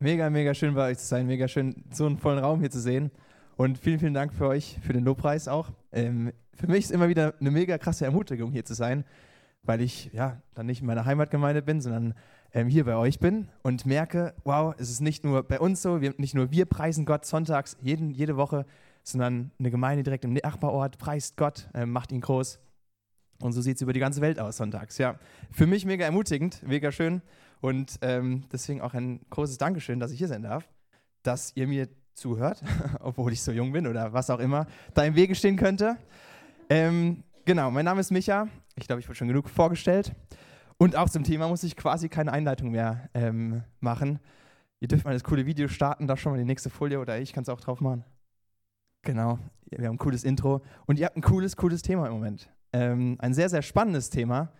Mega, mega schön bei euch zu sein, mega schön, so einen vollen Raum hier zu sehen. Und vielen, vielen Dank für euch, für den Lobpreis auch. Ähm, für mich ist immer wieder eine mega krasse Ermutigung, hier zu sein, weil ich ja dann nicht in meiner Heimatgemeinde bin, sondern ähm, hier bei euch bin und merke, wow, es ist nicht nur bei uns so, wir, nicht nur wir preisen Gott sonntags jeden, jede Woche, sondern eine Gemeinde direkt im Nachbarort preist Gott, äh, macht ihn groß. Und so sieht es über die ganze Welt aus sonntags. Ja, für mich mega ermutigend, mega schön. Und ähm, deswegen auch ein großes Dankeschön, dass ich hier sein darf, dass ihr mir zuhört, obwohl ich so jung bin oder was auch immer da im Wege stehen könnte. Ähm, genau, mein Name ist Micha. Ich glaube, ich wurde schon genug vorgestellt. Und auch zum Thema muss ich quasi keine Einleitung mehr ähm, machen. Ihr dürft mal das coole Video starten, da schon mal die nächste Folie oder ich kann es auch drauf machen. Genau, wir haben ein cooles Intro und ihr habt ein cooles, cooles Thema im Moment. Ähm, ein sehr, sehr spannendes Thema,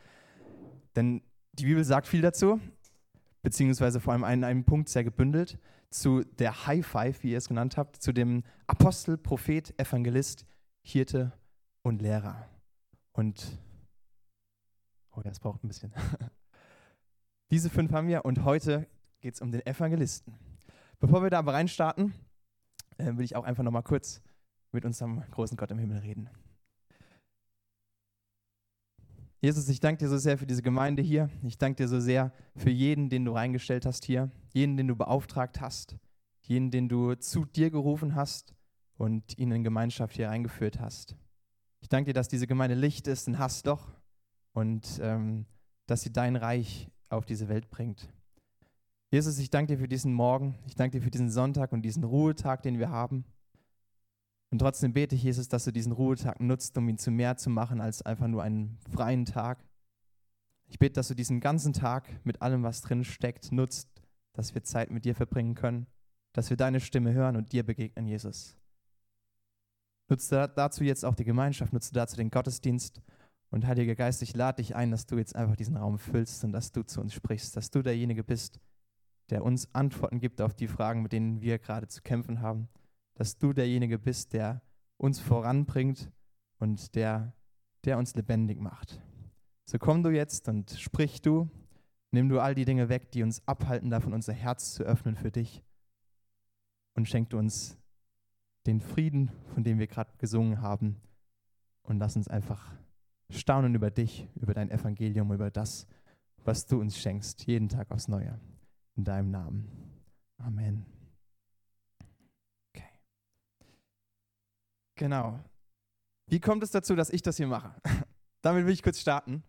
denn die Bibel sagt viel dazu beziehungsweise vor allem einen, einen Punkt sehr gebündelt, zu der High Five, wie ihr es genannt habt, zu dem Apostel, Prophet, Evangelist, Hirte und Lehrer. Und, oh, das braucht ein bisschen. Diese fünf haben wir und heute geht es um den Evangelisten. Bevor wir da aber reinstarten, äh, will ich auch einfach nochmal kurz mit unserem großen Gott im Himmel reden. Jesus, ich danke dir so sehr für diese Gemeinde hier. Ich danke dir so sehr für jeden, den du reingestellt hast hier, jeden, den du beauftragt hast, jeden, den du zu dir gerufen hast und ihn in Gemeinschaft hier eingeführt hast. Ich danke dir, dass diese Gemeinde Licht ist, ein Hassloch und ähm, dass sie dein Reich auf diese Welt bringt. Jesus, ich danke dir für diesen Morgen, ich danke dir für diesen Sonntag und diesen Ruhetag, den wir haben. Und trotzdem bete ich, Jesus, dass du diesen Ruhetag nutzt, um ihn zu mehr zu machen als einfach nur einen freien Tag. Ich bete, dass du diesen ganzen Tag mit allem, was drin steckt, nutzt, dass wir Zeit mit dir verbringen können, dass wir deine Stimme hören und dir begegnen, Jesus. Nutze dazu jetzt auch die Gemeinschaft, nutze dazu den Gottesdienst. Und Heiliger Geist, ich lade dich ein, dass du jetzt einfach diesen Raum füllst und dass du zu uns sprichst, dass du derjenige bist, der uns Antworten gibt auf die Fragen, mit denen wir gerade zu kämpfen haben dass du derjenige bist, der uns voranbringt und der, der uns lebendig macht. So komm du jetzt und sprich du, nimm du all die Dinge weg, die uns abhalten davon, unser Herz zu öffnen für dich und schenk du uns den Frieden, von dem wir gerade gesungen haben und lass uns einfach staunen über dich, über dein Evangelium, über das, was du uns schenkst, jeden Tag aufs Neue. In deinem Namen. Amen. Genau. Wie kommt es dazu, dass ich das hier mache? Damit will ich kurz starten,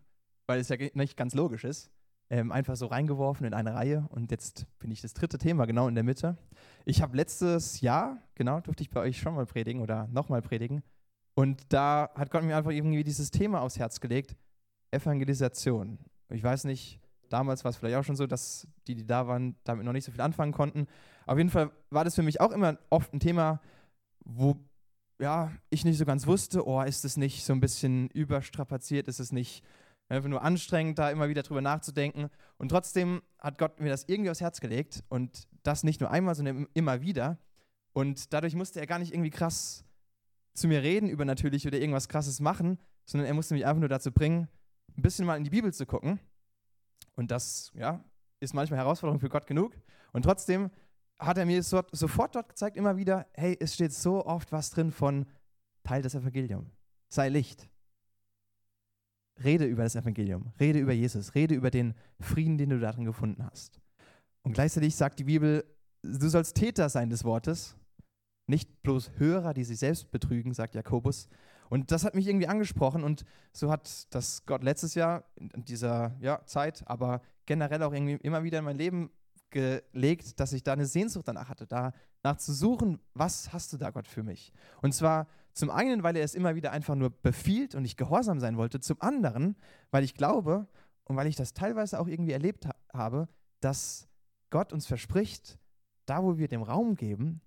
weil es ja nicht ganz logisch ist. Ähm, einfach so reingeworfen in eine Reihe und jetzt bin ich das dritte Thema genau in der Mitte. Ich habe letztes Jahr, genau, durfte ich bei euch schon mal predigen oder nochmal predigen und da hat Gott mir einfach irgendwie dieses Thema aufs Herz gelegt, Evangelisation. Ich weiß nicht, damals war es vielleicht auch schon so, dass die, die da waren, damit noch nicht so viel anfangen konnten. Auf jeden Fall war das für mich auch immer oft ein Thema, wo ja, ich nicht so ganz wusste, oh, ist es nicht so ein bisschen überstrapaziert, ist es nicht einfach nur anstrengend, da immer wieder drüber nachzudenken. Und trotzdem hat Gott mir das irgendwie aufs Herz gelegt und das nicht nur einmal, sondern immer wieder. Und dadurch musste er gar nicht irgendwie krass zu mir reden über natürlich oder irgendwas krasses machen, sondern er musste mich einfach nur dazu bringen, ein bisschen mal in die Bibel zu gucken. Und das, ja, ist manchmal Herausforderung für Gott genug. Und trotzdem hat er mir so, sofort dort gezeigt, immer wieder, hey, es steht so oft was drin von Teil des Evangeliums. Sei Licht. Rede über das Evangelium, rede über Jesus, rede über den Frieden, den du darin gefunden hast. Und gleichzeitig sagt die Bibel, du sollst Täter sein des Wortes, nicht bloß Hörer, die sich selbst betrügen, sagt Jakobus. Und das hat mich irgendwie angesprochen und so hat das Gott letztes Jahr in dieser ja, Zeit, aber generell auch irgendwie immer wieder in mein Leben gelegt, dass ich da eine Sehnsucht danach hatte, danach zu suchen, was hast du da, Gott, für mich? Und zwar zum einen, weil er es immer wieder einfach nur befiehlt und ich gehorsam sein wollte, zum anderen, weil ich glaube und weil ich das teilweise auch irgendwie erlebt ha habe, dass Gott uns verspricht, da wo wir dem Raum geben,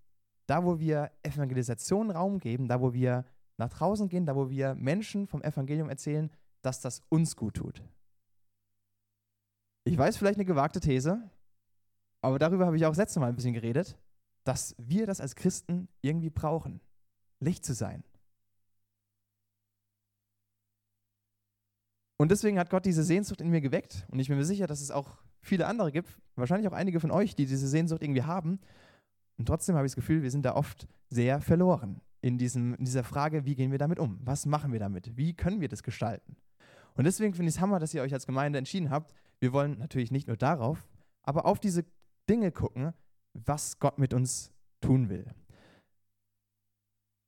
da wo wir Evangelisation Raum geben, da wo wir nach draußen gehen, da wo wir Menschen vom Evangelium erzählen, dass das uns gut tut. Ich weiß vielleicht eine gewagte These, aber darüber habe ich auch das letzte Mal ein bisschen geredet, dass wir das als Christen irgendwie brauchen, Licht zu sein. Und deswegen hat Gott diese Sehnsucht in mir geweckt und ich bin mir sicher, dass es auch viele andere gibt, wahrscheinlich auch einige von euch, die diese Sehnsucht irgendwie haben. Und trotzdem habe ich das Gefühl, wir sind da oft sehr verloren in, diesem, in dieser Frage, wie gehen wir damit um? Was machen wir damit? Wie können wir das gestalten? Und deswegen finde ich es Hammer, dass ihr euch als Gemeinde entschieden habt. Wir wollen natürlich nicht nur darauf, aber auf diese Dinge gucken, was Gott mit uns tun will.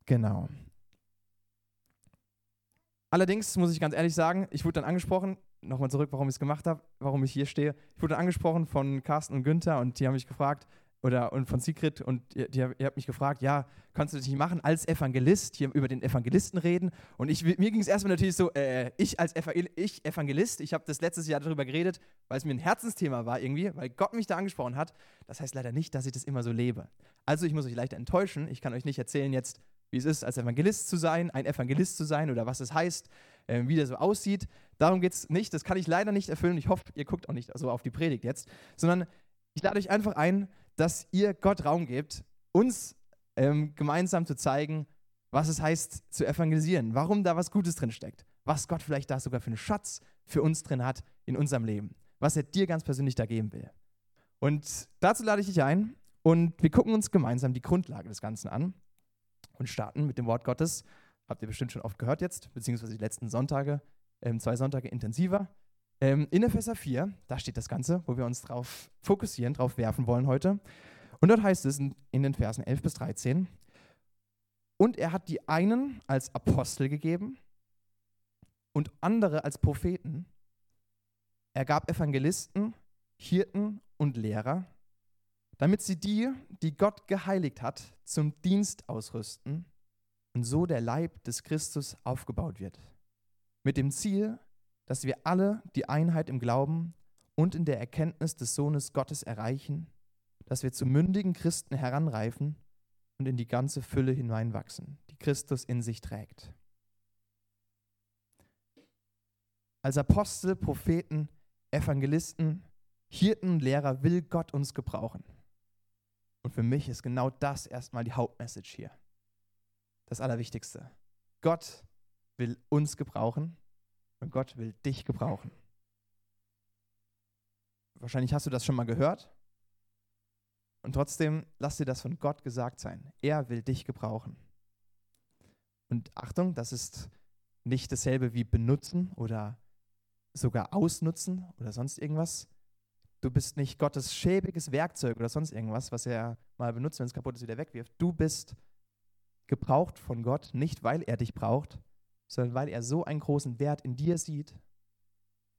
Genau. Allerdings muss ich ganz ehrlich sagen, ich wurde dann angesprochen, nochmal zurück, warum ich es gemacht habe, warum ich hier stehe. Ich wurde angesprochen von Carsten und Günther und die haben mich gefragt, oder und von Secret und ihr, ihr habt mich gefragt, ja, kannst du das nicht machen als Evangelist, hier über den Evangelisten reden? Und ich, mir ging es erstmal natürlich so, äh, ich als Evangel ich Evangelist, ich habe das letztes Jahr darüber geredet, weil es mir ein Herzensthema war irgendwie, weil Gott mich da angesprochen hat. Das heißt leider nicht, dass ich das immer so lebe. Also ich muss euch leicht enttäuschen, ich kann euch nicht erzählen jetzt, wie es ist, als Evangelist zu sein, ein Evangelist zu sein oder was es heißt, äh, wie der so aussieht. Darum geht es nicht, das kann ich leider nicht erfüllen. Ich hoffe, ihr guckt auch nicht so auf die Predigt jetzt, sondern ich lade euch einfach ein, dass ihr Gott Raum gebt, uns ähm, gemeinsam zu zeigen, was es heißt zu evangelisieren, warum da was Gutes drin steckt, was Gott vielleicht da sogar für einen Schatz für uns drin hat in unserem Leben, was er dir ganz persönlich da geben will. Und dazu lade ich dich ein und wir gucken uns gemeinsam die Grundlage des Ganzen an und starten mit dem Wort Gottes. Habt ihr bestimmt schon oft gehört jetzt, beziehungsweise die letzten Sonntage, ähm, zwei Sonntage intensiver. Ähm, in Epheser 4, da steht das Ganze, wo wir uns darauf fokussieren, darauf werfen wollen heute. Und dort heißt es in, in den Versen 11 bis 13, und er hat die einen als Apostel gegeben und andere als Propheten. Er gab Evangelisten, Hirten und Lehrer, damit sie die, die Gott geheiligt hat, zum Dienst ausrüsten und so der Leib des Christus aufgebaut wird. Mit dem Ziel, dass wir alle die Einheit im Glauben und in der Erkenntnis des Sohnes Gottes erreichen, dass wir zu mündigen Christen heranreifen und in die ganze Fülle hineinwachsen, die Christus in sich trägt. Als Apostel, Propheten, Evangelisten, Hirten und Lehrer will Gott uns gebrauchen. Und für mich ist genau das erstmal die Hauptmessage hier. Das Allerwichtigste. Gott will uns gebrauchen und Gott will dich gebrauchen. Wahrscheinlich hast du das schon mal gehört. Und trotzdem lass dir das von Gott gesagt sein. Er will dich gebrauchen. Und Achtung, das ist nicht dasselbe wie benutzen oder sogar ausnutzen oder sonst irgendwas. Du bist nicht Gottes schäbiges Werkzeug oder sonst irgendwas, was er mal benutzt, wenn es kaputt ist, wieder wegwirft. Du bist gebraucht von Gott, nicht weil er dich braucht, sondern weil er so einen großen Wert in dir sieht,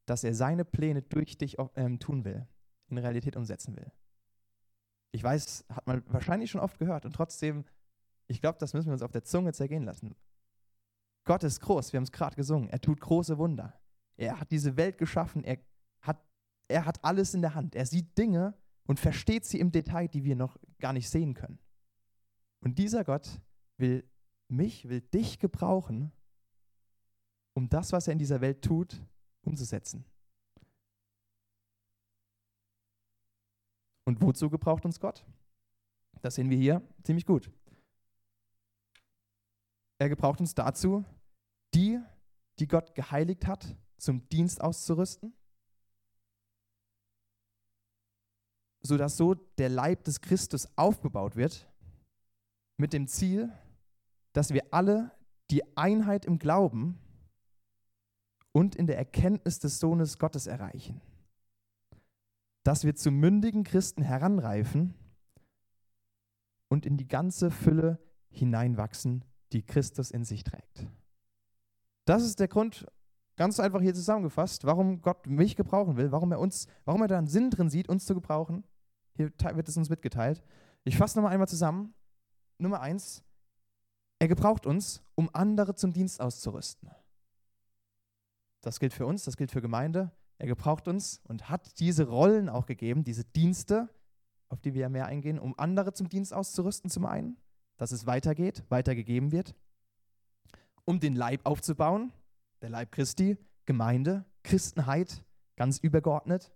dass er seine Pläne durch dich ähm, tun will, in Realität umsetzen will. Ich weiß, hat man wahrscheinlich schon oft gehört und trotzdem, ich glaube, das müssen wir uns auf der Zunge zergehen lassen. Gott ist groß, wir haben es gerade gesungen, er tut große Wunder. Er hat diese Welt geschaffen, er hat, er hat alles in der Hand. Er sieht Dinge und versteht sie im Detail, die wir noch gar nicht sehen können. Und dieser Gott will mich, will dich gebrauchen, um das, was er in dieser Welt tut, umzusetzen. Und wozu gebraucht uns Gott? Das sehen wir hier ziemlich gut. Er gebraucht uns dazu, die, die Gott geheiligt hat, zum Dienst auszurüsten, sodass so der Leib des Christus aufgebaut wird, mit dem Ziel, dass wir alle die Einheit im Glauben und in der Erkenntnis des Sohnes Gottes erreichen. Dass wir zu mündigen Christen heranreifen und in die ganze Fülle hineinwachsen, die Christus in sich trägt. Das ist der Grund, ganz einfach hier zusammengefasst, warum Gott mich gebrauchen will, warum er uns, warum er da einen Sinn drin sieht, uns zu gebrauchen. Hier wird es uns mitgeteilt. Ich fasse nochmal einmal zusammen. Nummer eins, er gebraucht uns, um andere zum Dienst auszurüsten. Das gilt für uns, das gilt für Gemeinde. Er gebraucht uns und hat diese Rollen auch gegeben, diese Dienste, auf die wir ja mehr eingehen, um andere zum Dienst auszurüsten, zum einen, dass es weitergeht, weitergegeben wird, um den Leib aufzubauen, der Leib Christi, Gemeinde, Christenheit, ganz übergeordnet,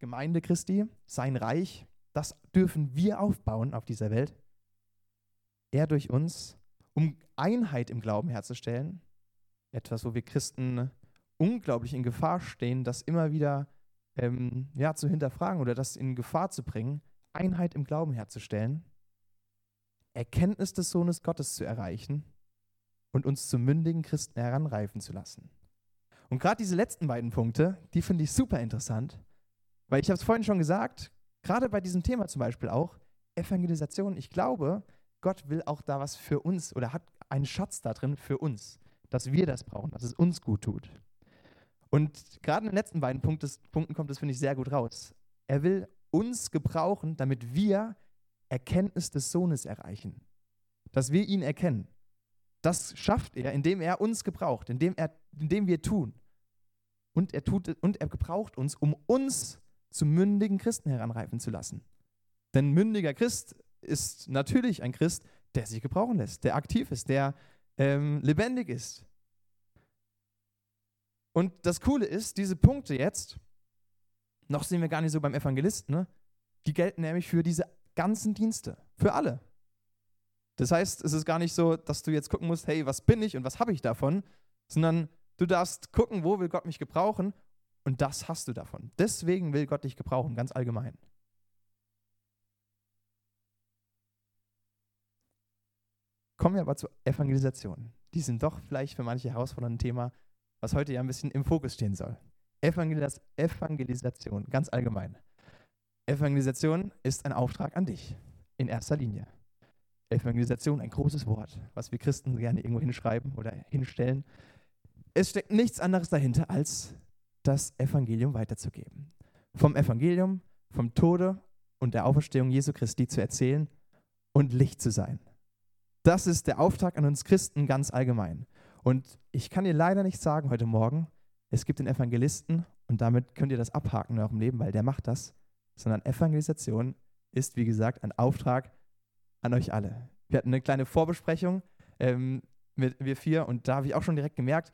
Gemeinde Christi, sein Reich, das dürfen wir aufbauen auf dieser Welt. Er durch uns, um Einheit im Glauben herzustellen, etwas, wo wir Christen unglaublich in Gefahr stehen, das immer wieder ähm, ja, zu hinterfragen oder das in Gefahr zu bringen, Einheit im Glauben herzustellen, Erkenntnis des Sohnes Gottes zu erreichen und uns zu mündigen Christen heranreifen zu lassen. Und gerade diese letzten beiden Punkte, die finde ich super interessant, weil ich habe es vorhin schon gesagt, gerade bei diesem Thema zum Beispiel auch, Evangelisation, ich glaube, Gott will auch da was für uns oder hat einen Schatz da drin für uns, dass wir das brauchen, dass es uns gut tut. Und gerade in den letzten beiden Punkten kommt es, finde ich, sehr gut raus. Er will uns gebrauchen, damit wir Erkenntnis des Sohnes erreichen. Dass wir ihn erkennen. Das schafft er, indem er uns gebraucht, indem, er, indem wir tun. Und er, tut, und er gebraucht uns, um uns zu mündigen Christen heranreifen zu lassen. Denn mündiger Christ ist natürlich ein Christ, der sich gebrauchen lässt, der aktiv ist, der ähm, lebendig ist. Und das Coole ist, diese Punkte jetzt, noch sind wir gar nicht so beim Evangelisten, ne? die gelten nämlich für diese ganzen Dienste, für alle. Das heißt, es ist gar nicht so, dass du jetzt gucken musst, hey, was bin ich und was habe ich davon, sondern du darfst gucken, wo will Gott mich gebrauchen und das hast du davon. Deswegen will Gott dich gebrauchen, ganz allgemein. Kommen wir aber zur Evangelisation. Die sind doch vielleicht für manche herausfordernde Thema, was heute ja ein bisschen im Fokus stehen soll. Evangelis Evangelisation, ganz allgemein. Evangelisation ist ein Auftrag an dich, in erster Linie. Evangelisation, ein großes Wort, was wir Christen gerne irgendwo hinschreiben oder hinstellen. Es steckt nichts anderes dahinter, als das Evangelium weiterzugeben. Vom Evangelium, vom Tode und der Auferstehung Jesu Christi zu erzählen und Licht zu sein. Das ist der Auftrag an uns Christen ganz allgemein. Und ich kann dir leider nicht sagen heute Morgen, es gibt den Evangelisten und damit könnt ihr das abhaken in eurem Leben, weil der macht das, sondern Evangelisation ist, wie gesagt, ein Auftrag an euch alle. Wir hatten eine kleine Vorbesprechung ähm, mit wir vier und da habe ich auch schon direkt gemerkt,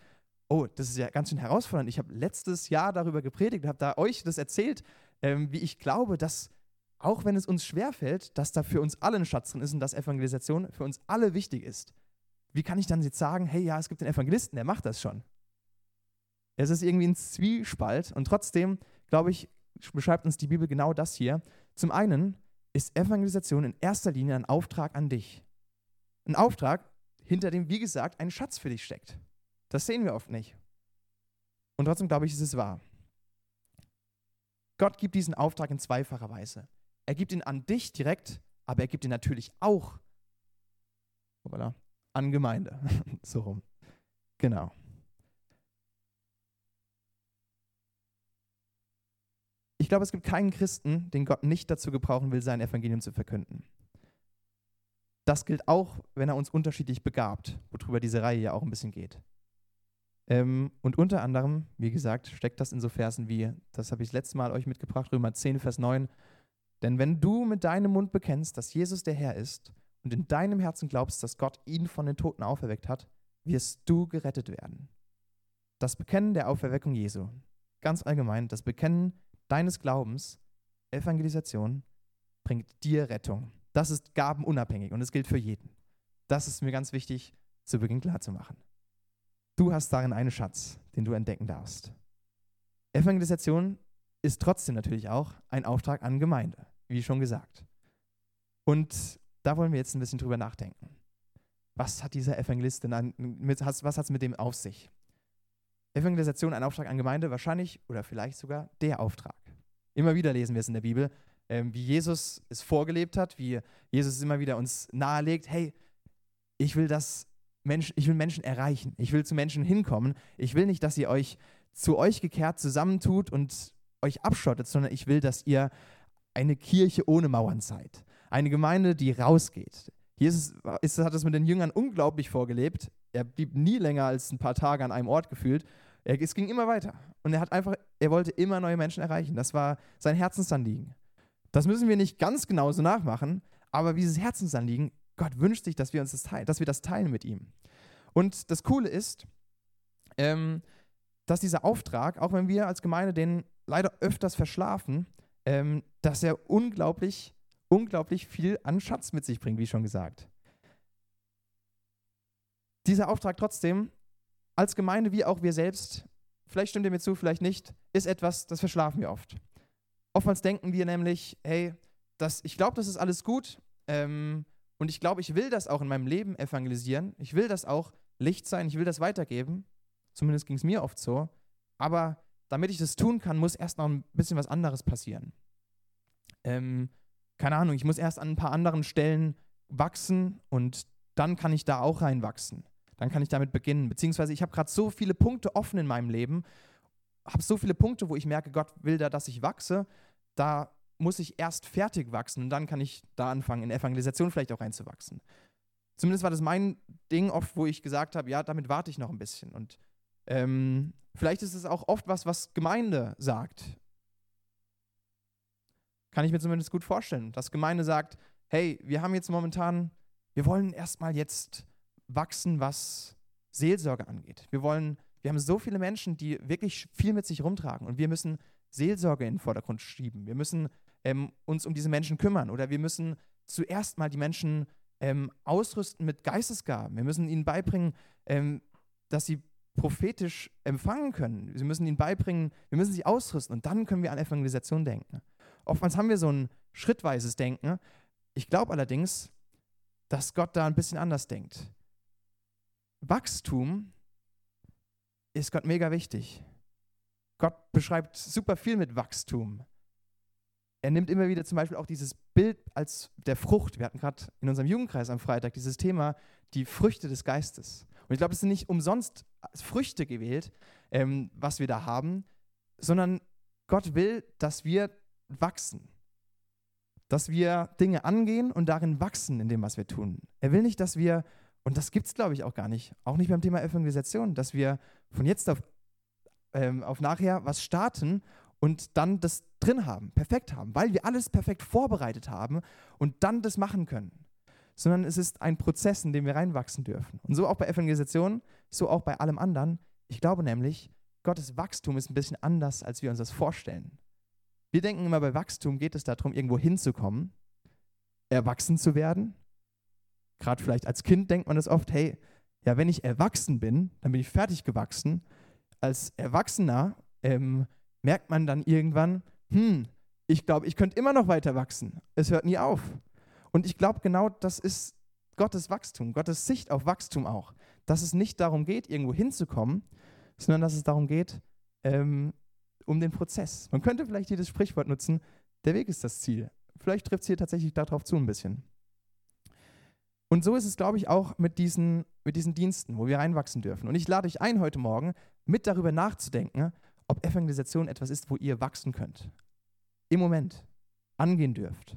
oh, das ist ja ganz schön herausfordernd. Ich habe letztes Jahr darüber gepredigt habe da euch das erzählt, ähm, wie ich glaube, dass auch wenn es uns schwerfällt, dass da für uns alle ein Schatz drin ist und dass Evangelisation für uns alle wichtig ist. Wie kann ich dann jetzt sagen, hey, ja, es gibt den Evangelisten, der macht das schon? Es ist irgendwie ein Zwiespalt und trotzdem, glaube ich, beschreibt uns die Bibel genau das hier. Zum einen ist Evangelisation in erster Linie ein Auftrag an dich. Ein Auftrag, hinter dem, wie gesagt, ein Schatz für dich steckt. Das sehen wir oft nicht. Und trotzdem glaube ich, ist es wahr. Gott gibt diesen Auftrag in zweifacher Weise. Er gibt ihn an dich direkt, aber er gibt ihn natürlich auch voilà, an Gemeinde. so rum. Genau. Ich glaube, es gibt keinen Christen, den Gott nicht dazu gebrauchen will, sein Evangelium zu verkünden. Das gilt auch, wenn er uns unterschiedlich begabt, worüber diese Reihe ja auch ein bisschen geht. Ähm, und unter anderem, wie gesagt, steckt das in so Versen wie, das habe ich das letzte Mal euch mitgebracht, Römer 10, Vers 9. Denn wenn du mit deinem Mund bekennst, dass Jesus der Herr ist und in deinem Herzen glaubst, dass Gott ihn von den Toten auferweckt hat, wirst du gerettet werden. Das Bekennen der Auferweckung Jesu, ganz allgemein, das Bekennen deines Glaubens, Evangelisation, bringt dir Rettung. Das ist gabenunabhängig und es gilt für jeden. Das ist mir ganz wichtig zu Beginn klarzumachen. Du hast darin einen Schatz, den du entdecken darfst. Evangelisation ist trotzdem natürlich auch ein Auftrag an Gemeinde, wie schon gesagt. Und da wollen wir jetzt ein bisschen drüber nachdenken. Was hat dieser Evangelist denn an, mit, was hat es mit dem auf sich? Evangelisation, ein Auftrag an Gemeinde, wahrscheinlich oder vielleicht sogar der Auftrag. Immer wieder lesen wir es in der Bibel, ähm, wie Jesus es vorgelebt hat, wie Jesus es immer wieder uns nahelegt, hey, ich will das Menschen, ich will Menschen erreichen, ich will zu Menschen hinkommen, ich will nicht, dass ihr euch zu euch gekehrt zusammentut und euch abschottet, sondern ich will, dass ihr eine Kirche ohne Mauern seid. Eine Gemeinde, die rausgeht. Jesus ist, hat es mit den Jüngern unglaublich vorgelebt. Er blieb nie länger als ein paar Tage an einem Ort gefühlt. Er, es ging immer weiter. Und er hat einfach, er wollte immer neue Menschen erreichen. Das war sein Herzensanliegen. Das müssen wir nicht ganz genauso nachmachen, aber dieses Herzensanliegen, Gott wünscht sich, dass wir uns das teilen, dass wir das teilen mit ihm. Und das Coole ist, ähm, dass dieser Auftrag, auch wenn wir als Gemeinde den leider öfters verschlafen, ähm, dass er unglaublich, unglaublich viel an Schatz mit sich bringt, wie schon gesagt. Dieser Auftrag trotzdem, als Gemeinde wie auch wir selbst, vielleicht stimmt ihr mir zu, vielleicht nicht, ist etwas, das verschlafen wir oft. Oftmals denken wir nämlich, hey, das, ich glaube, das ist alles gut ähm, und ich glaube, ich will das auch in meinem Leben evangelisieren. Ich will das auch Licht sein, ich will das weitergeben. Zumindest ging es mir oft so. Aber damit ich das tun kann, muss erst noch ein bisschen was anderes passieren. Ähm, keine Ahnung, ich muss erst an ein paar anderen Stellen wachsen und dann kann ich da auch reinwachsen. Dann kann ich damit beginnen. Beziehungsweise ich habe gerade so viele Punkte offen in meinem Leben, habe so viele Punkte, wo ich merke, Gott will da, dass ich wachse. Da muss ich erst fertig wachsen und dann kann ich da anfangen, in Evangelisation vielleicht auch reinzuwachsen. Zumindest war das mein Ding oft, wo ich gesagt habe, ja, damit warte ich noch ein bisschen. Und ähm, vielleicht ist es auch oft was, was Gemeinde sagt. Kann ich mir zumindest gut vorstellen, dass Gemeinde sagt, hey, wir haben jetzt momentan, wir wollen erstmal jetzt wachsen, was Seelsorge angeht. Wir wollen, wir haben so viele Menschen, die wirklich viel mit sich rumtragen und wir müssen Seelsorge in den Vordergrund schieben. Wir müssen ähm, uns um diese Menschen kümmern oder wir müssen zuerst mal die Menschen ähm, ausrüsten mit Geistesgaben. Wir müssen ihnen beibringen, ähm, dass sie prophetisch empfangen können. Wir müssen ihnen beibringen, wir müssen sie ausrüsten und dann können wir an Evangelisation denken. Oftmals haben wir so ein schrittweises Denken. Ich glaube allerdings, dass Gott da ein bisschen anders denkt. Wachstum ist Gott mega wichtig. Gott beschreibt super viel mit Wachstum. Er nimmt immer wieder zum Beispiel auch dieses Bild als der Frucht. Wir hatten gerade in unserem Jugendkreis am Freitag dieses Thema, die Früchte des Geistes. Und ich glaube, es sind nicht umsonst Früchte gewählt, ähm, was wir da haben, sondern Gott will, dass wir wachsen. Dass wir Dinge angehen und darin wachsen in dem, was wir tun. Er will nicht, dass wir und das gibt es, glaube ich, auch gar nicht. Auch nicht beim Thema Evangelisation, dass wir von jetzt auf, ähm, auf nachher was starten und dann das drin haben, perfekt haben, weil wir alles perfekt vorbereitet haben und dann das machen können. Sondern es ist ein Prozess, in dem wir reinwachsen dürfen. Und so auch bei Evangelisation, so auch bei allem anderen. Ich glaube nämlich, Gottes Wachstum ist ein bisschen anders, als wir uns das vorstellen. Wir denken immer, bei Wachstum geht es darum, irgendwo hinzukommen, erwachsen zu werden, Gerade vielleicht als Kind denkt man das oft, hey, ja, wenn ich erwachsen bin, dann bin ich fertig gewachsen. Als Erwachsener ähm, merkt man dann irgendwann, hm, ich glaube, ich könnte immer noch weiter wachsen. Es hört nie auf. Und ich glaube, genau das ist Gottes Wachstum, Gottes Sicht auf Wachstum auch. Dass es nicht darum geht, irgendwo hinzukommen, sondern dass es darum geht, ähm, um den Prozess. Man könnte vielleicht dieses Sprichwort nutzen, der Weg ist das Ziel. Vielleicht trifft es hier tatsächlich darauf zu ein bisschen. Und so ist es, glaube ich, auch mit diesen, mit diesen Diensten, wo wir reinwachsen dürfen. Und ich lade euch ein, heute Morgen mit darüber nachzudenken, ob Evangelisation etwas ist, wo ihr wachsen könnt. Im Moment angehen dürft.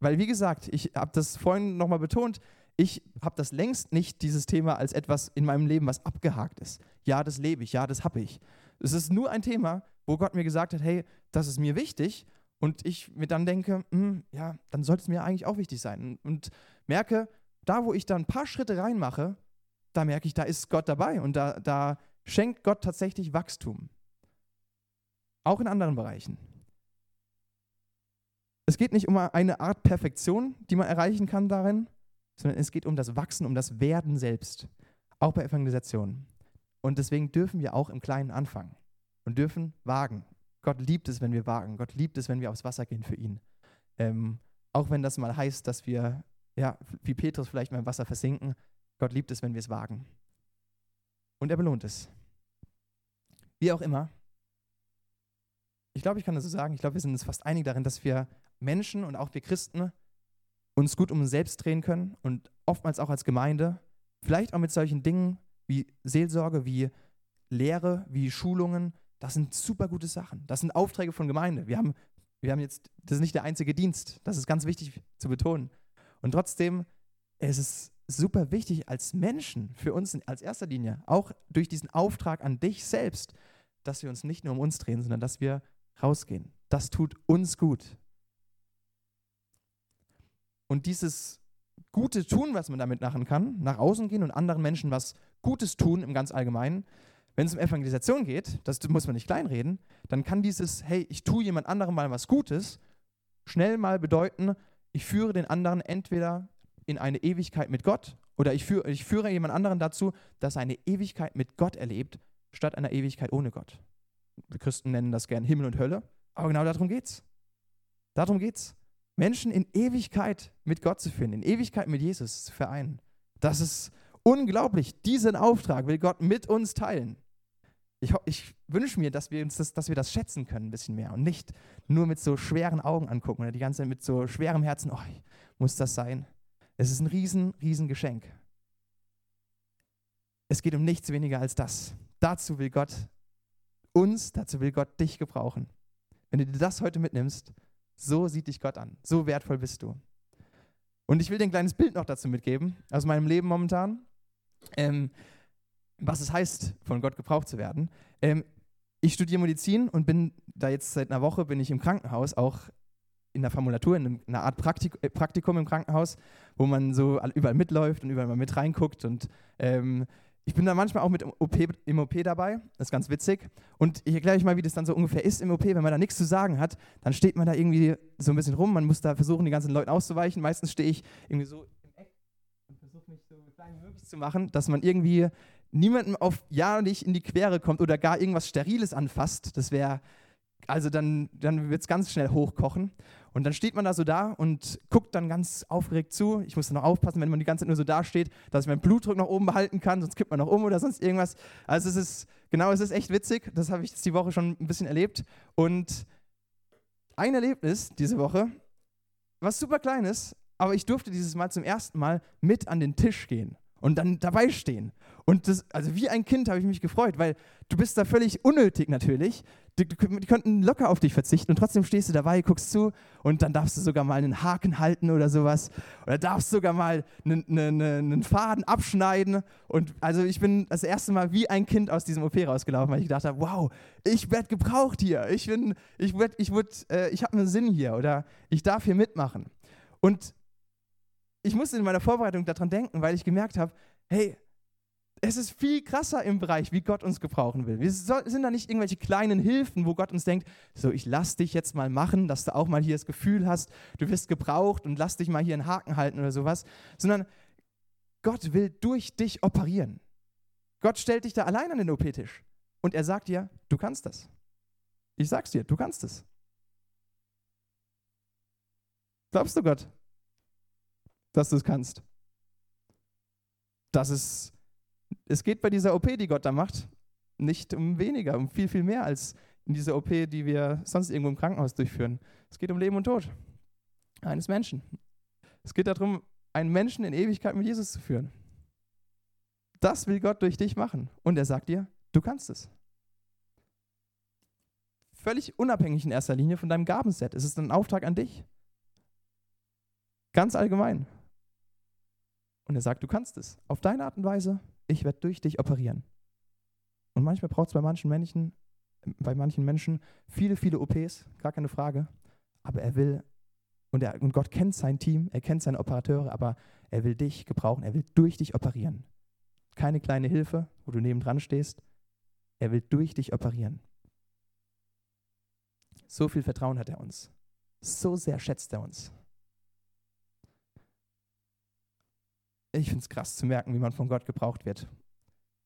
Weil, wie gesagt, ich habe das vorhin nochmal betont, ich habe das längst nicht, dieses Thema, als etwas in meinem Leben, was abgehakt ist. Ja, das lebe ich, ja, das habe ich. Es ist nur ein Thema, wo Gott mir gesagt hat, hey, das ist mir wichtig. Und ich mir dann denke, hm, ja, dann sollte es mir eigentlich auch wichtig sein. Und merke, da, wo ich da ein paar Schritte reinmache, da merke ich, da ist Gott dabei und da, da schenkt Gott tatsächlich Wachstum. Auch in anderen Bereichen. Es geht nicht um eine Art Perfektion, die man erreichen kann darin, sondern es geht um das Wachsen, um das Werden selbst. Auch bei Evangelisation. Und deswegen dürfen wir auch im Kleinen anfangen und dürfen wagen. Gott liebt es, wenn wir wagen. Gott liebt es, wenn wir aufs Wasser gehen für ihn. Ähm, auch wenn das mal heißt, dass wir ja, wie Petrus vielleicht mal im Wasser versinken. Gott liebt es, wenn wir es wagen. Und er belohnt es. Wie auch immer. Ich glaube, ich kann das so sagen, ich glaube, wir sind uns fast einig darin, dass wir Menschen und auch wir Christen uns gut um uns selbst drehen können und oftmals auch als Gemeinde, vielleicht auch mit solchen Dingen wie Seelsorge, wie Lehre, wie Schulungen, das sind super gute Sachen. Das sind Aufträge von Gemeinde. Wir haben, wir haben jetzt, das ist nicht der einzige Dienst, das ist ganz wichtig zu betonen. Und trotzdem ist es super wichtig als Menschen, für uns als erster Linie, auch durch diesen Auftrag an dich selbst, dass wir uns nicht nur um uns drehen, sondern dass wir rausgehen. Das tut uns gut. Und dieses gute Tun, was man damit machen kann, nach außen gehen und anderen Menschen was Gutes tun im ganz Allgemeinen, wenn es um Evangelisation geht, das muss man nicht kleinreden, dann kann dieses, hey, ich tue jemand anderem mal was Gutes, schnell mal bedeuten, ich führe den anderen entweder in eine Ewigkeit mit Gott oder ich führe, ich führe jemand anderen dazu, dass er eine Ewigkeit mit Gott erlebt, statt einer Ewigkeit ohne Gott. Wir Christen nennen das gern Himmel und Hölle, aber genau darum geht's. Darum geht's. Menschen in Ewigkeit mit Gott zu führen, in Ewigkeit mit Jesus zu vereinen. Das ist unglaublich. Diesen Auftrag will Gott mit uns teilen. Ich, ich wünsche mir, dass wir, uns das, dass wir das schätzen können ein bisschen mehr und nicht nur mit so schweren Augen angucken oder die ganze Zeit mit so schwerem Herzen, oh, muss das sein? Es ist ein riesen, riesen Geschenk. Es geht um nichts weniger als das. Dazu will Gott uns, dazu will Gott dich gebrauchen. Wenn du dir das heute mitnimmst, so sieht dich Gott an. So wertvoll bist du. Und ich will dir ein kleines Bild noch dazu mitgeben, aus meinem Leben momentan, ähm, was es heißt, von Gott gebraucht zu werden. Ähm, ich studiere Medizin und bin da jetzt seit einer Woche bin ich im Krankenhaus, auch in der Formulatur, in einer Art Praktik äh, Praktikum im Krankenhaus, wo man so überall mitläuft und überall mal mit reinguckt und ähm, ich bin da manchmal auch mit OP, im OP dabei, das ist ganz witzig. Und ich erkläre euch mal, wie das dann so ungefähr ist im OP. Wenn man da nichts zu sagen hat, dann steht man da irgendwie so ein bisschen rum. Man muss da versuchen, die ganzen Leuten auszuweichen. Meistens stehe ich irgendwie so im Eck und versuche mich so klein wie möglich zu machen, dass man irgendwie niemandem auf ja nicht in die Quere kommt oder gar irgendwas Steriles anfasst. Das wäre, also dann, dann wird es ganz schnell hochkochen. Und dann steht man da so da und guckt dann ganz aufgeregt zu. Ich muss dann noch aufpassen, wenn man die ganze Zeit nur so da steht, dass ich meinen Blutdruck noch oben behalten kann, sonst kippt man noch um oder sonst irgendwas. Also es ist, genau, es ist echt witzig. Das habe ich jetzt die Woche schon ein bisschen erlebt. Und ein Erlebnis diese Woche, was super klein ist, aber ich durfte dieses Mal zum ersten Mal mit an den Tisch gehen und dann dabei stehen. Und das, also wie ein Kind habe ich mich gefreut, weil du bist da völlig unnötig natürlich. Die, die, könnten locker auf dich verzichten und trotzdem stehst du dabei, guckst zu und dann darfst du sogar mal einen Haken halten oder sowas. Oder darfst sogar mal einen, einen, einen Faden abschneiden. Und also ich bin das erste Mal wie ein Kind aus diesem OP rausgelaufen, weil ich gedacht habe, wow, ich werde gebraucht hier. Ich bin, ich werd, ich äh, ich habe einen Sinn hier oder ich darf hier mitmachen. Und ich musste in meiner Vorbereitung daran denken, weil ich gemerkt habe, hey, es ist viel krasser im Bereich, wie Gott uns gebrauchen will. Wir sind da nicht irgendwelche kleinen Hilfen, wo Gott uns denkt, so, ich lass dich jetzt mal machen, dass du auch mal hier das Gefühl hast, du wirst gebraucht und lass dich mal hier einen Haken halten oder sowas, sondern Gott will durch dich operieren. Gott stellt dich da allein an den OP-Tisch und er sagt dir, du kannst das. Ich sag's dir, du kannst es. Glaubst du Gott, dass du es kannst? Das ist es geht bei dieser OP, die Gott da macht, nicht um weniger, um viel, viel mehr als in dieser OP, die wir sonst irgendwo im Krankenhaus durchführen. Es geht um Leben und Tod eines Menschen. Es geht darum, einen Menschen in Ewigkeit mit Jesus zu führen. Das will Gott durch dich machen. Und er sagt dir, du kannst es. Völlig unabhängig in erster Linie von deinem Gabenset. Es ist ein Auftrag an dich. Ganz allgemein. Und er sagt, du kannst es. Auf deine Art und Weise, ich werde durch dich operieren. Und manchmal braucht es bei manchen Menschen, bei manchen Menschen viele, viele OPs, gar keine Frage. Aber er will, und, er, und Gott kennt sein Team, er kennt seine Operateure, aber er will dich gebrauchen, er will durch dich operieren. Keine kleine Hilfe, wo du nebendran stehst. Er will durch dich operieren. So viel Vertrauen hat er uns. So sehr schätzt er uns. Ich finde es krass zu merken, wie man von Gott gebraucht wird.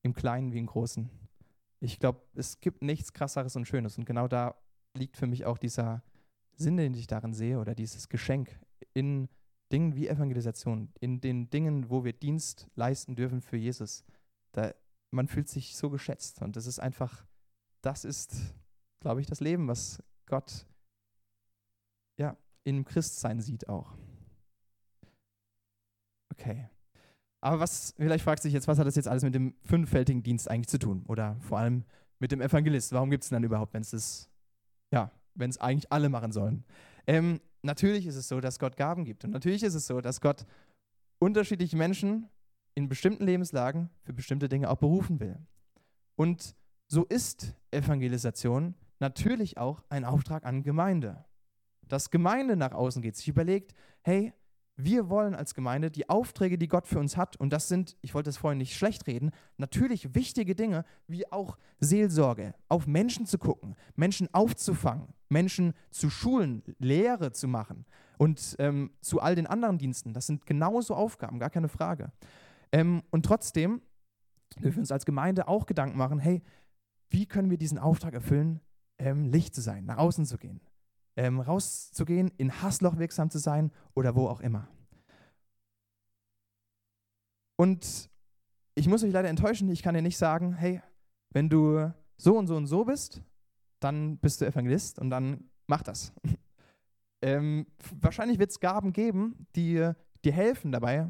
Im Kleinen wie im Großen. Ich glaube, es gibt nichts krasseres und Schönes. Und genau da liegt für mich auch dieser Sinn, den ich darin sehe, oder dieses Geschenk in Dingen wie Evangelisation, in den Dingen, wo wir Dienst leisten dürfen für Jesus. Da, man fühlt sich so geschätzt. Und das ist einfach, das ist, glaube ich, das Leben, was Gott ja, im Christsein sieht auch. Okay. Aber was, vielleicht fragt sich jetzt, was hat das jetzt alles mit dem fünffältigen Dienst eigentlich zu tun? Oder vor allem mit dem Evangelist? Warum gibt es dann überhaupt, wenn es ja, wenn es eigentlich alle machen sollen? Ähm, natürlich ist es so, dass Gott Gaben gibt. Und natürlich ist es so, dass Gott unterschiedliche Menschen in bestimmten Lebenslagen für bestimmte Dinge auch berufen will. Und so ist Evangelisation natürlich auch ein Auftrag an Gemeinde. Dass Gemeinde nach außen geht, sich überlegt, hey, wir wollen als Gemeinde die Aufträge, die Gott für uns hat, und das sind, ich wollte es vorhin nicht schlecht reden, natürlich wichtige Dinge, wie auch Seelsorge, auf Menschen zu gucken, Menschen aufzufangen, Menschen zu schulen, Lehre zu machen und ähm, zu all den anderen Diensten. Das sind genauso Aufgaben, gar keine Frage. Ähm, und trotzdem dürfen wir uns als Gemeinde auch Gedanken machen, hey, wie können wir diesen Auftrag erfüllen, ähm, Licht zu sein, nach außen zu gehen, ähm, rauszugehen, in Hassloch wirksam zu sein oder wo auch immer. Und ich muss euch leider enttäuschen, ich kann dir nicht sagen, hey, wenn du so und so und so bist, dann bist du Evangelist und dann mach das. ähm, wahrscheinlich wird es Gaben geben, die dir helfen dabei,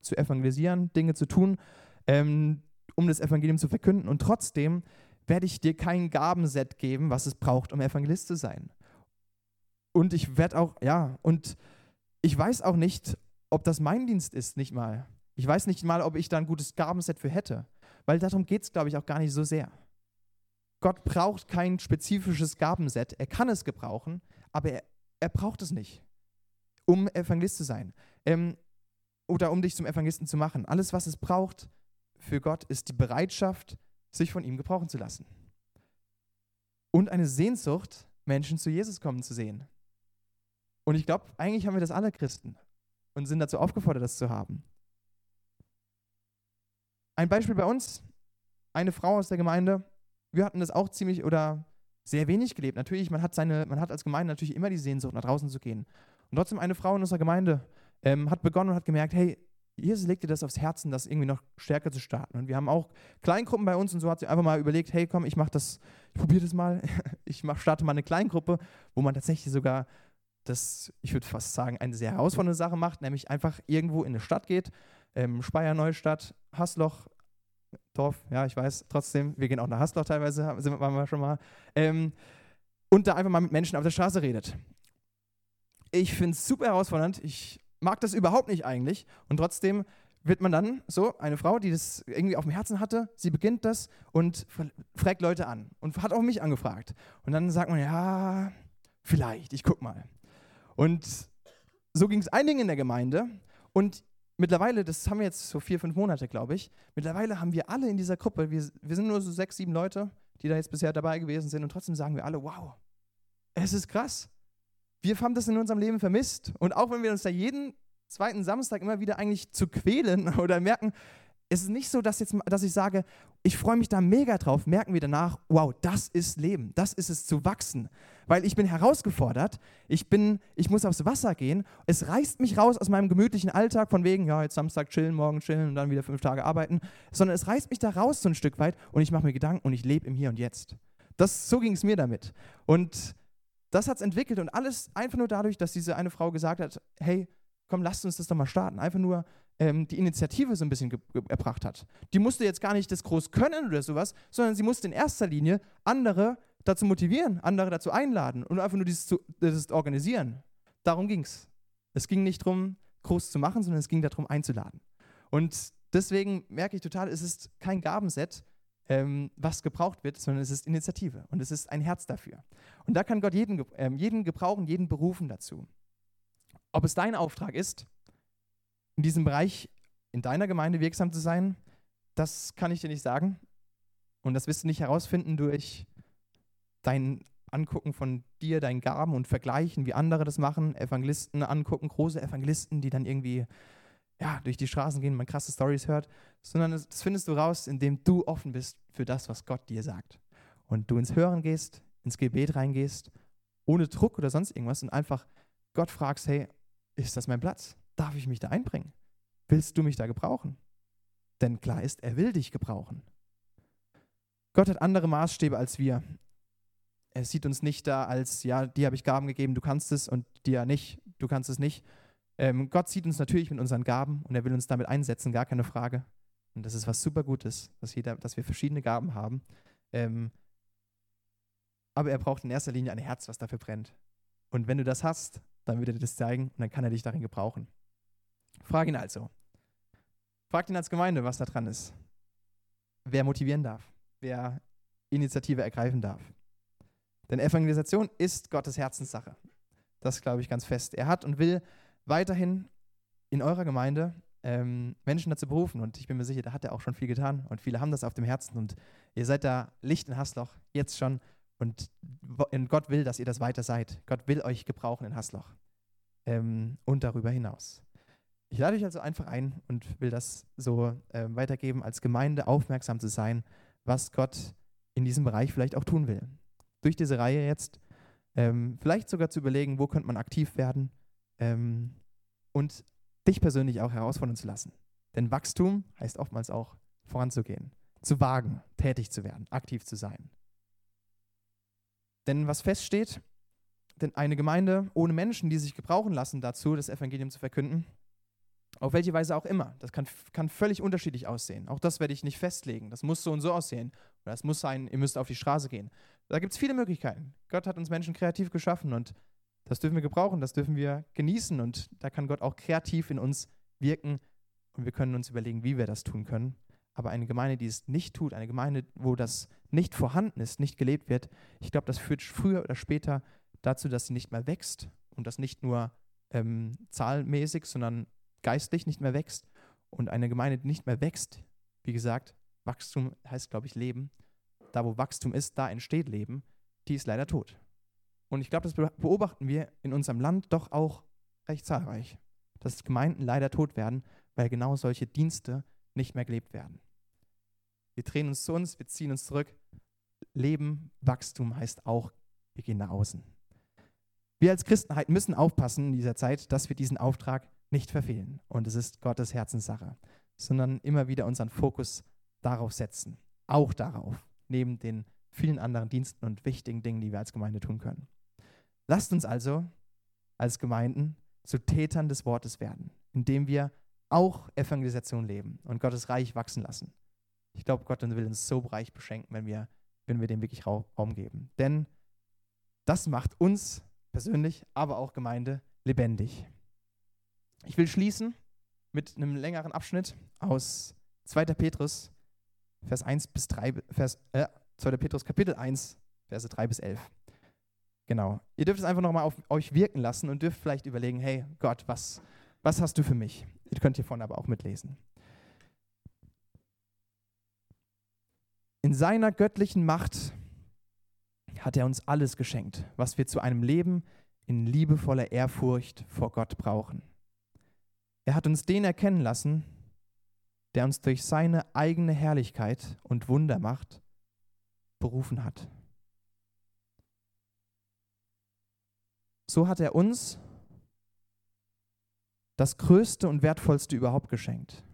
zu evangelisieren, Dinge zu tun, ähm, um das Evangelium zu verkünden. Und trotzdem werde ich dir kein Gabenset geben, was es braucht, um Evangelist zu sein. Und ich werde auch, ja, und ich weiß auch nicht, ob das mein Dienst ist, nicht mal. Ich weiß nicht mal, ob ich da ein gutes Gabenset für hätte, weil darum geht es, glaube ich, auch gar nicht so sehr. Gott braucht kein spezifisches Gabenset. Er kann es gebrauchen, aber er, er braucht es nicht, um Evangelist zu sein ähm, oder um dich zum Evangelisten zu machen. Alles, was es braucht für Gott, ist die Bereitschaft, sich von ihm gebrauchen zu lassen. Und eine Sehnsucht, Menschen zu Jesus kommen zu sehen. Und ich glaube, eigentlich haben wir das alle Christen und sind dazu aufgefordert, das zu haben. Ein Beispiel bei uns, eine Frau aus der Gemeinde, wir hatten das auch ziemlich oder sehr wenig gelebt. Natürlich, man hat, seine, man hat als Gemeinde natürlich immer die Sehnsucht, nach draußen zu gehen. Und trotzdem eine Frau in unserer Gemeinde ähm, hat begonnen und hat gemerkt, hey, Jesus legt dir das aufs Herzen, das irgendwie noch stärker zu starten. Und wir haben auch Kleingruppen bei uns und so hat sie einfach mal überlegt, hey, komm, ich mache das, ich probiere das mal. Ich mach, starte mal eine Kleingruppe, wo man tatsächlich sogar das, ich würde fast sagen, eine sehr herausfordernde Sache macht, nämlich einfach irgendwo in eine Stadt geht, ähm, Speyer, Neustadt, Hasloch, Dorf, ja, ich weiß, trotzdem, wir gehen auch nach Hasloch teilweise, sind wir schon mal, ähm, und da einfach mal mit Menschen auf der Straße redet. Ich finde es super herausfordernd, ich mag das überhaupt nicht eigentlich. Und trotzdem wird man dann so, eine Frau, die das irgendwie auf dem Herzen hatte, sie beginnt das und fragt Leute an und hat auch mich angefragt. Und dann sagt man, ja, vielleicht, ich guck mal. Und so ging es einigen in der Gemeinde. Und mittlerweile, das haben wir jetzt so vier, fünf Monate, glaube ich, mittlerweile haben wir alle in dieser Gruppe, wir, wir sind nur so sechs, sieben Leute, die da jetzt bisher dabei gewesen sind. Und trotzdem sagen wir alle, wow, es ist krass. Wir haben das in unserem Leben vermisst. Und auch wenn wir uns da jeden zweiten Samstag immer wieder eigentlich zu quälen oder merken, es ist nicht so, dass, jetzt, dass ich sage, ich freue mich da mega drauf, merken wir danach, wow, das ist Leben, das ist es zu wachsen. Weil ich bin herausgefordert, ich, bin, ich muss aufs Wasser gehen, es reißt mich raus aus meinem gemütlichen Alltag, von wegen, ja, jetzt Samstag chillen, morgen chillen und dann wieder fünf Tage arbeiten, sondern es reißt mich da raus so ein Stück weit und ich mache mir Gedanken und ich lebe im Hier und Jetzt. Das, so ging es mir damit. Und das hat es entwickelt und alles einfach nur dadurch, dass diese eine Frau gesagt hat, hey, komm, lasst uns das doch mal starten. Einfach nur ähm, die Initiative so ein bisschen erbracht hat. Die musste jetzt gar nicht das groß können oder sowas, sondern sie musste in erster Linie andere dazu motivieren, andere dazu einladen und einfach nur dieses, zu, dieses organisieren. Darum ging es. Es ging nicht darum, groß zu machen, sondern es ging darum, einzuladen. Und deswegen merke ich total, es ist kein Gabenset, ähm, was gebraucht wird, sondern es ist Initiative und es ist ein Herz dafür. Und da kann Gott jeden, ähm, jeden gebrauchen, jeden berufen dazu. Ob es dein Auftrag ist, in diesem Bereich in deiner Gemeinde wirksam zu sein, das kann ich dir nicht sagen. Und das wirst du nicht herausfinden durch dein Angucken von dir, deinen Gaben und Vergleichen, wie andere das machen, Evangelisten angucken, große Evangelisten, die dann irgendwie ja, durch die Straßen gehen, man krasse Stories hört, sondern das, das findest du raus, indem du offen bist für das, was Gott dir sagt. Und du ins Hören gehst, ins Gebet reingehst, ohne Druck oder sonst irgendwas und einfach Gott fragst, hey, ist das mein Platz? Darf ich mich da einbringen? Willst du mich da gebrauchen? Denn klar ist, er will dich gebrauchen. Gott hat andere Maßstäbe als wir. Er sieht uns nicht da als, ja, dir habe ich Gaben gegeben, du kannst es und dir nicht, du kannst es nicht. Ähm, Gott sieht uns natürlich mit unseren Gaben und er will uns damit einsetzen, gar keine Frage. Und das ist was super Gutes, dass, jeder, dass wir verschiedene Gaben haben. Ähm, aber er braucht in erster Linie ein Herz, was dafür brennt. Und wenn du das hast, dann wird er dir das zeigen und dann kann er dich darin gebrauchen. Frag ihn also. Frag ihn als Gemeinde, was da dran ist. Wer motivieren darf, wer Initiative ergreifen darf. Denn Evangelisation ist Gottes Herzenssache. Das glaube ich ganz fest. Er hat und will weiterhin in eurer Gemeinde ähm, Menschen dazu berufen. Und ich bin mir sicher, da hat er auch schon viel getan. Und viele haben das auf dem Herzen. Und ihr seid da Licht in Hasloch, jetzt schon. Und Gott will, dass ihr das weiter seid. Gott will euch gebrauchen in Hasloch. Ähm, und darüber hinaus. Ich lade euch also einfach ein und will das so äh, weitergeben, als Gemeinde aufmerksam zu sein, was Gott in diesem Bereich vielleicht auch tun will. Durch diese Reihe jetzt ähm, vielleicht sogar zu überlegen, wo könnte man aktiv werden ähm, und dich persönlich auch herausfordern zu lassen. Denn Wachstum heißt oftmals auch voranzugehen, zu wagen, tätig zu werden, aktiv zu sein. Denn was feststeht, denn eine Gemeinde ohne Menschen, die sich gebrauchen lassen dazu, das Evangelium zu verkünden, auf welche Weise auch immer, das kann, kann völlig unterschiedlich aussehen. Auch das werde ich nicht festlegen. Das muss so und so aussehen. Oder es muss sein, ihr müsst auf die Straße gehen. Da gibt es viele Möglichkeiten. Gott hat uns Menschen kreativ geschaffen und das dürfen wir gebrauchen, das dürfen wir genießen und da kann Gott auch kreativ in uns wirken und wir können uns überlegen, wie wir das tun können. Aber eine Gemeinde, die es nicht tut, eine Gemeinde, wo das nicht vorhanden ist, nicht gelebt wird, ich glaube, das führt früher oder später dazu, dass sie nicht mehr wächst und das nicht nur ähm, zahlmäßig, sondern geistlich nicht mehr wächst. Und eine Gemeinde, die nicht mehr wächst, wie gesagt, Wachstum heißt, glaube ich, Leben. Da, wo Wachstum ist, da entsteht Leben. Die ist leider tot. Und ich glaube, das beobachten wir in unserem Land doch auch recht zahlreich, dass Gemeinden leider tot werden, weil genau solche Dienste nicht mehr gelebt werden. Wir drehen uns zu uns, wir ziehen uns zurück. Leben, Wachstum heißt auch, wir gehen nach außen. Wir als Christenheit müssen aufpassen in dieser Zeit, dass wir diesen Auftrag nicht verfehlen. Und es ist Gottes Herzenssache, sondern immer wieder unseren Fokus darauf setzen. Auch darauf, neben den vielen anderen Diensten und wichtigen Dingen, die wir als Gemeinde tun können. Lasst uns also als Gemeinden zu Tätern des Wortes werden, indem wir auch Evangelisation leben und Gottes Reich wachsen lassen. Ich glaube, Gott will uns so reich beschenken, wenn wir, wenn wir dem wirklich Raum geben. Denn das macht uns persönlich, aber auch Gemeinde lebendig. Ich will schließen mit einem längeren Abschnitt aus 2. Petrus, Vers 1 bis 3, Vers, äh, 2. Petrus Kapitel 1, Verse 3 bis 11. Genau. Ihr dürft es einfach nochmal auf euch wirken lassen und dürft vielleicht überlegen, hey Gott, was, was hast du für mich? Ihr könnt hier vorne aber auch mitlesen. In seiner göttlichen Macht hat er uns alles geschenkt, was wir zu einem Leben in liebevoller Ehrfurcht vor Gott brauchen. Er hat uns den erkennen lassen, der uns durch seine eigene Herrlichkeit und Wundermacht berufen hat. So hat er uns das Größte und Wertvollste überhaupt geschenkt.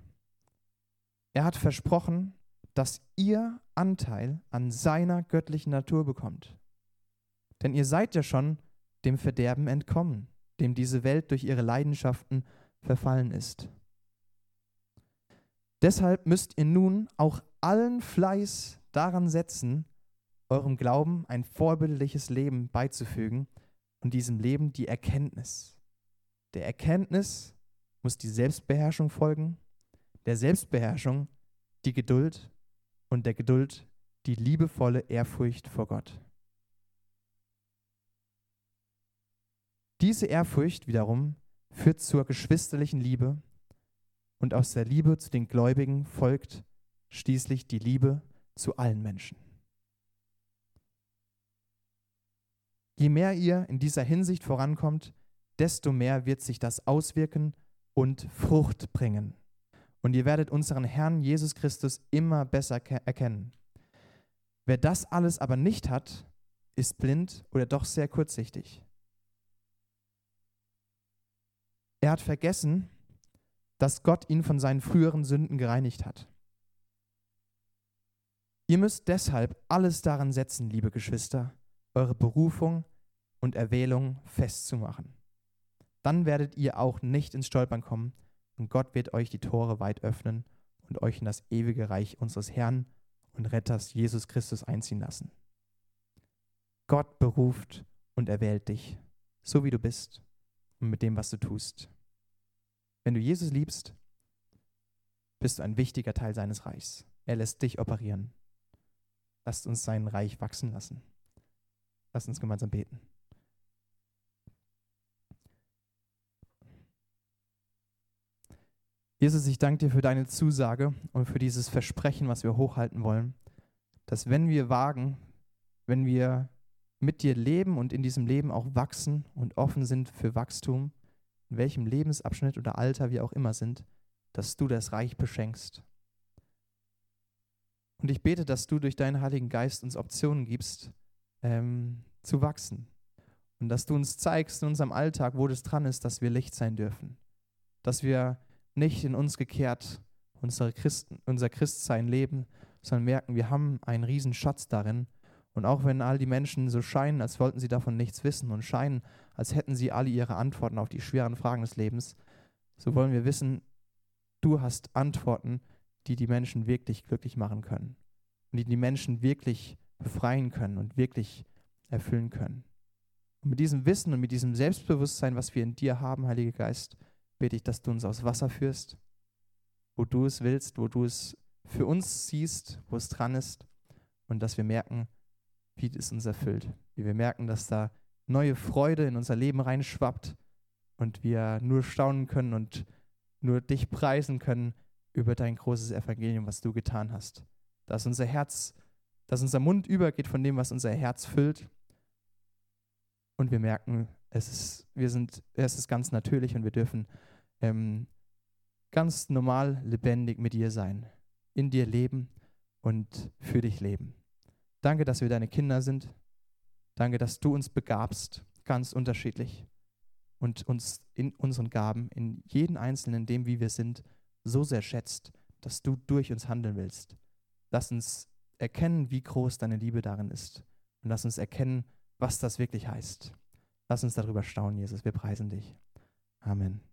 Er hat versprochen, dass ihr Anteil an seiner göttlichen Natur bekommt. Denn ihr seid ja schon dem Verderben entkommen, dem diese Welt durch ihre Leidenschaften verfallen ist. Deshalb müsst ihr nun auch allen Fleiß daran setzen, eurem Glauben ein vorbildliches Leben beizufügen und diesem Leben die Erkenntnis. Der Erkenntnis muss die Selbstbeherrschung folgen, der Selbstbeherrschung die Geduld und der Geduld die liebevolle Ehrfurcht vor Gott. Diese Ehrfurcht wiederum führt zur geschwisterlichen Liebe und aus der Liebe zu den Gläubigen folgt schließlich die Liebe zu allen Menschen. Je mehr ihr in dieser Hinsicht vorankommt, desto mehr wird sich das auswirken und Frucht bringen. Und ihr werdet unseren Herrn Jesus Christus immer besser erkennen. Wer das alles aber nicht hat, ist blind oder doch sehr kurzsichtig. Er hat vergessen, dass Gott ihn von seinen früheren Sünden gereinigt hat. Ihr müsst deshalb alles daran setzen, liebe Geschwister, eure Berufung und Erwählung festzumachen. Dann werdet ihr auch nicht ins Stolpern kommen und Gott wird euch die Tore weit öffnen und euch in das ewige Reich unseres Herrn und Retters Jesus Christus einziehen lassen. Gott beruft und erwählt dich, so wie du bist und mit dem, was du tust. Wenn du Jesus liebst, bist du ein wichtiger Teil seines Reichs. Er lässt dich operieren. Lasst uns sein Reich wachsen lassen. Lasst uns gemeinsam beten. Jesus, ich danke dir für deine Zusage und für dieses Versprechen, was wir hochhalten wollen, dass wenn wir wagen, wenn wir mit dir leben und in diesem Leben auch wachsen und offen sind für Wachstum, in welchem Lebensabschnitt oder Alter wir auch immer sind, dass du das Reich beschenkst. Und ich bete, dass du durch deinen Heiligen Geist uns Optionen gibst, ähm, zu wachsen. Und dass du uns zeigst in unserem Alltag, wo das dran ist, dass wir Licht sein dürfen. Dass wir nicht in uns gekehrt unsere Christen, unser Christsein leben, sondern merken, wir haben einen riesen Schatz darin. Und auch wenn all die Menschen so scheinen, als wollten sie davon nichts wissen und scheinen, als hätten sie alle ihre Antworten auf die schweren Fragen des Lebens, so wollen wir wissen, du hast Antworten, die die Menschen wirklich glücklich machen können und die die Menschen wirklich befreien können und wirklich erfüllen können. Und mit diesem Wissen und mit diesem Selbstbewusstsein, was wir in dir haben, Heiliger Geist, bete ich, dass du uns aus Wasser führst, wo du es willst, wo du es für uns siehst, wo es dran ist und dass wir merken, wie es uns erfüllt, wie wir merken, dass da neue Freude in unser Leben reinschwappt und wir nur staunen können und nur dich preisen können über dein großes Evangelium, was du getan hast. Dass unser Herz, dass unser Mund übergeht von dem, was unser Herz füllt. Und wir merken, es ist, wir sind, es ist ganz natürlich und wir dürfen ähm, ganz normal lebendig mit dir sein, in dir leben und für dich leben. Danke, dass wir deine Kinder sind. Danke, dass du uns begabst, ganz unterschiedlich und uns in unseren Gaben, in jeden Einzelnen, in dem, wie wir sind, so sehr schätzt, dass du durch uns handeln willst. Lass uns erkennen, wie groß deine Liebe darin ist. Und lass uns erkennen, was das wirklich heißt. Lass uns darüber staunen, Jesus. Wir preisen dich. Amen.